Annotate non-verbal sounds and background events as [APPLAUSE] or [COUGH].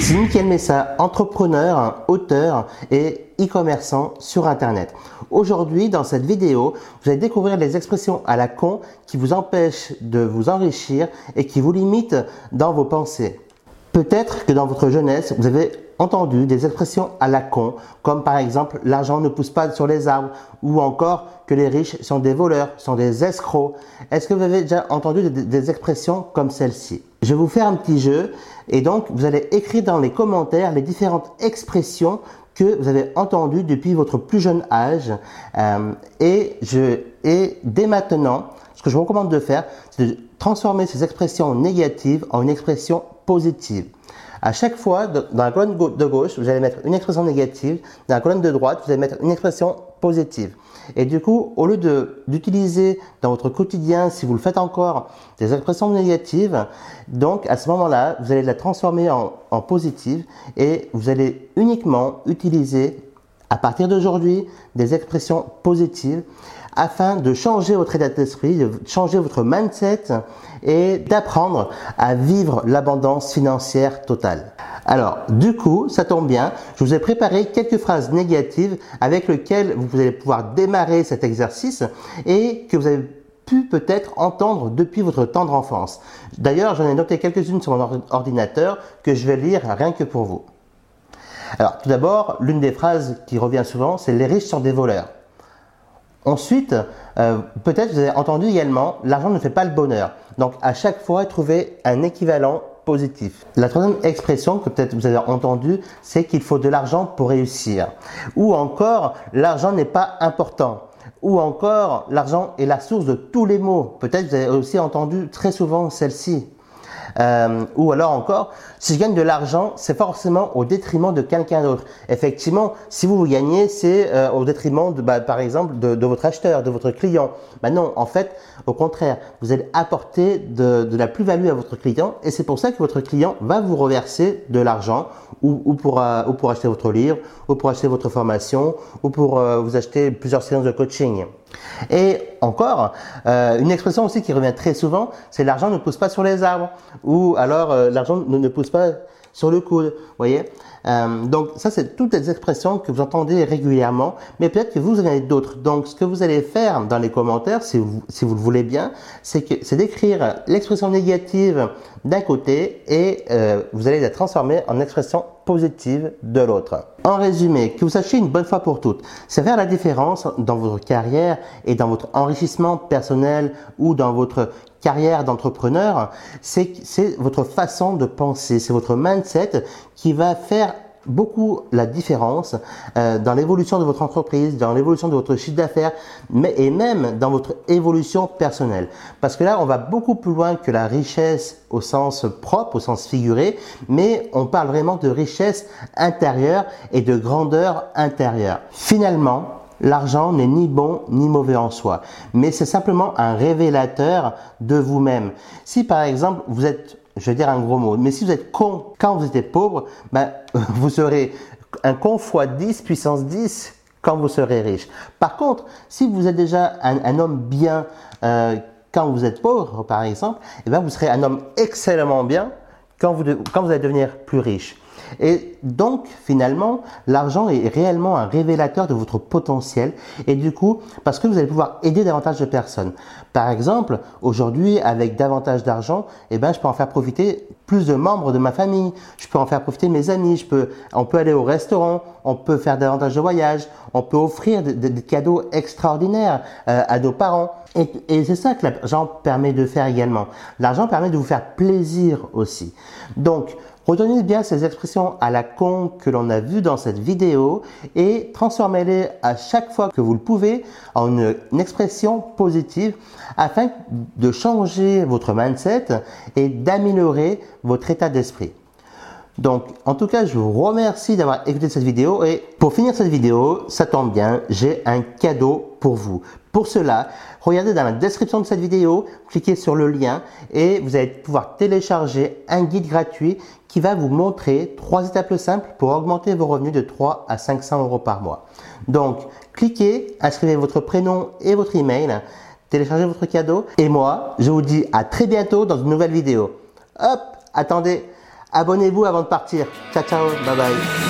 Ici Mickaël Messa, entrepreneur, auteur et e-commerçant sur Internet. Aujourd'hui, dans cette vidéo, vous allez découvrir les expressions à la con qui vous empêchent de vous enrichir et qui vous limitent dans vos pensées. Peut-être que dans votre jeunesse, vous avez entendu des expressions à la con, comme par exemple l'argent ne pousse pas sur les arbres, ou encore que les riches sont des voleurs, sont des escrocs. Est-ce que vous avez déjà entendu des, expressions comme celle-ci? Je vais vous faire un petit jeu, et donc vous allez écrire dans les commentaires les différentes expressions que vous avez entendues depuis votre plus jeune âge. Euh, et, je, et dès maintenant, ce que je vous recommande de faire, c'est de transformer ces expressions négatives en une expression positive. À chaque fois, dans la colonne de gauche, vous allez mettre une expression négative. Dans la colonne de droite, vous allez mettre une expression positive. Et du coup, au lieu d'utiliser dans votre quotidien, si vous le faites encore, des expressions négatives, donc à ce moment-là, vous allez la transformer en, en positive et vous allez uniquement utiliser à partir d'aujourd'hui des expressions positives afin de changer votre état d'esprit, de changer votre mindset et d'apprendre à vivre l'abondance financière totale. Alors, du coup, ça tombe bien, je vous ai préparé quelques phrases négatives avec lesquelles vous allez pouvoir démarrer cet exercice et que vous avez pu peut-être entendre depuis votre tendre enfance. D'ailleurs, j'en ai noté quelques-unes sur mon ordinateur que je vais lire rien que pour vous. Alors, tout d'abord, l'une des phrases qui revient souvent, c'est les riches sont des voleurs. Ensuite, euh, peut-être vous avez entendu également, l'argent ne fait pas le bonheur. Donc à chaque fois, trouver un équivalent positif. La troisième expression que peut-être vous avez entendu, c'est qu'il faut de l'argent pour réussir. Ou encore, l'argent n'est pas important. Ou encore, l'argent est la source de tous les maux. Peut-être vous avez aussi entendu très souvent celle-ci. Euh, ou alors encore, si je gagne de l'argent, c'est forcément au détriment de quelqu'un d'autre. Effectivement, si vous vous gagnez, c'est euh, au détriment, de, bah, par exemple, de, de, votre acheteur, de votre client. Bah non, en fait, au contraire, vous allez apporter de, de la plus-value à votre client et c'est pour ça que votre client va vous reverser de l'argent ou, ou, pour, euh, ou pour acheter votre livre, ou pour acheter votre formation, ou pour euh, vous acheter plusieurs séances de coaching. Et encore, euh, une expression aussi qui revient très souvent, c'est l'argent ne pousse pas sur les arbres, ou alors l'argent ne, pousse pas sur le coude, voyez. Euh, donc ça, c'est toutes les expressions que vous entendez régulièrement, mais peut-être que vous en avez d'autres. Donc ce que vous allez faire dans les commentaires, si vous, si vous le voulez bien, c'est d'écrire l'expression négative d'un côté et euh, vous allez la transformer en expression positive de l'autre. En résumé, que vous sachiez une bonne fois pour toutes, c'est faire la différence dans votre carrière et dans votre enrichissement personnel ou dans votre carrière d'entrepreneur, c'est votre façon de penser, c'est votre mindset qui va faire beaucoup la différence euh, dans l'évolution de votre entreprise, dans l'évolution de votre chiffre d'affaires, mais et même dans votre évolution personnelle. Parce que là, on va beaucoup plus loin que la richesse au sens propre, au sens figuré, mais on parle vraiment de richesse intérieure et de grandeur intérieure. Finalement, L'argent n'est ni bon ni mauvais en soi, mais c'est simplement un révélateur de vous-même. Si par exemple vous êtes, je vais dire un gros mot, mais si vous êtes con quand vous étiez pauvre, ben, [LAUGHS] vous serez un con fois 10 puissance 10 quand vous serez riche. Par contre, si vous êtes déjà un, homme bien euh, quand vous êtes pauvre, par exemple, eh ben, vous serez un homme excellemment bien quand vous allez devenir plus riche. Et donc, finalement, l'argent est réellement un révélateur de votre potentiel et du coup, parce que vous allez pouvoir aider davantage de personnes. Par exemple, aujourd'hui, avec davantage d'argent, eh ben, je peux en faire profiter plus de membres de ma famille. Je peux en faire profiter mes amis. Je peux, on peut aller au restaurant. On peut faire davantage de voyages. On peut offrir des, cadeaux extraordinaires euh, à nos parents. Et, c'est ça que l'argent permet de faire également. L'argent permet de vous faire plaisir aussi. Donc, Retenez bien ces expressions à la con que l'on a vues dans cette vidéo et transformez-les à chaque fois que vous le pouvez en une, expression positive afin de changer votre mindset et d'améliorer votre état d'esprit. Donc, en tout cas, je vous remercie d'avoir écouté cette vidéo et pour finir cette vidéo, ça tombe bien, j'ai un cadeau pour vous. Pour cela, regardez dans la description de cette vidéo, cliquez sur le lien et vous allez pouvoir télécharger un guide gratuit qui va vous montrer trois étapes simples pour augmenter vos revenus de 3 à 500 euros par mois. Donc, cliquez, inscrivez votre prénom et votre email, téléchargez votre cadeau et moi, je vous dis à très bientôt dans une nouvelle vidéo. Hop, attendez, Abonnez-vous avant de partir. Ciao ciao, bye bye.